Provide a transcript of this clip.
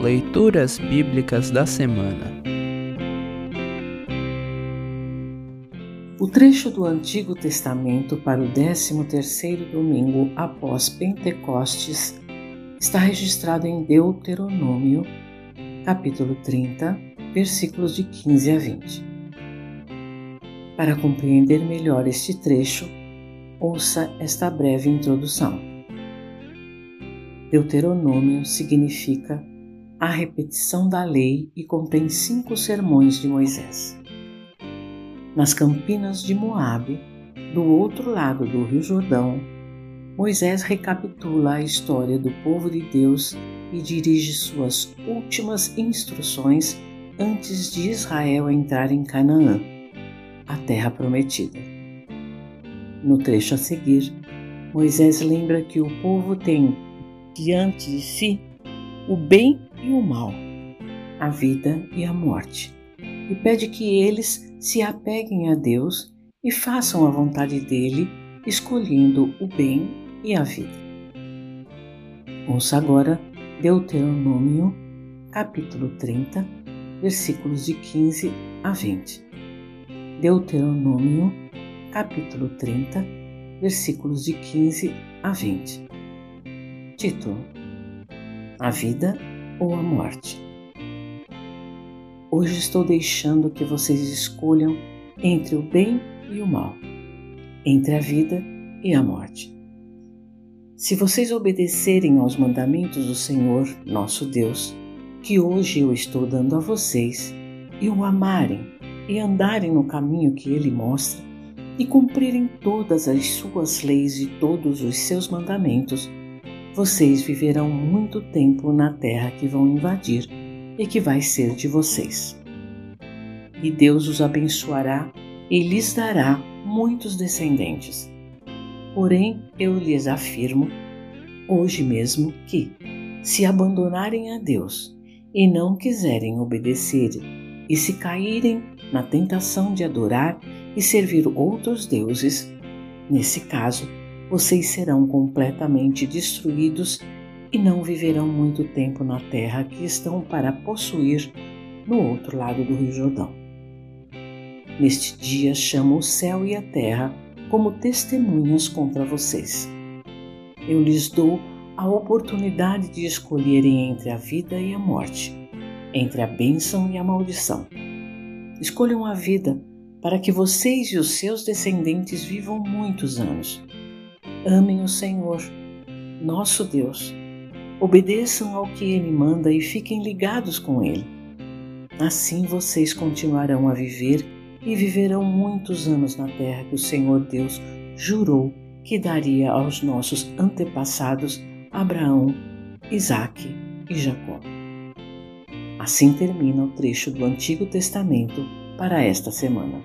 Leituras Bíblicas da Semana. O trecho do Antigo Testamento para o 13º domingo após Pentecostes está registrado em Deuteronômio, capítulo 30, versículos de 15 a 20. Para compreender melhor este trecho, ouça esta breve introdução. Deuteronômio significa a repetição da lei e contém cinco sermões de Moisés. Nas campinas de Moabe, do outro lado do Rio Jordão, Moisés recapitula a história do povo de Deus e dirige suas últimas instruções antes de Israel entrar em Canaã, a terra prometida. No trecho a seguir, Moisés lembra que o povo tem diante de si o bem e o mal, a vida e a morte, e pede que eles se apeguem a Deus e façam a vontade dele, escolhendo o bem e a vida. Ouça agora Deuteronômio, capítulo 30, versículos de 15 a 20. Deuteronômio, capítulo 30, versículos de 15 a 20. Título: a vida ou a morte. Hoje estou deixando que vocês escolham entre o bem e o mal, entre a vida e a morte. Se vocês obedecerem aos mandamentos do Senhor, nosso Deus, que hoje eu estou dando a vocês, e o amarem e andarem no caminho que ele mostra, e cumprirem todas as suas leis e todos os seus mandamentos, vocês viverão muito tempo na terra que vão invadir e que vai ser de vocês. E Deus os abençoará e lhes dará muitos descendentes. Porém, eu lhes afirmo, hoje mesmo, que, se abandonarem a Deus e não quiserem obedecer, e se caírem na tentação de adorar e servir outros deuses, nesse caso, vocês serão completamente destruídos e não viverão muito tempo na terra que estão para possuir no outro lado do Rio Jordão. Neste dia chamo o céu e a terra como testemunhas contra vocês. Eu lhes dou a oportunidade de escolherem entre a vida e a morte, entre a bênção e a maldição. Escolham a vida para que vocês e os seus descendentes vivam muitos anos Amem o Senhor, nosso Deus. Obedeçam ao que Ele manda e fiquem ligados com Ele. Assim vocês continuarão a viver e viverão muitos anos na terra que o Senhor Deus jurou que daria aos nossos antepassados Abraão, Isaque e Jacó. Assim termina o trecho do Antigo Testamento para esta semana.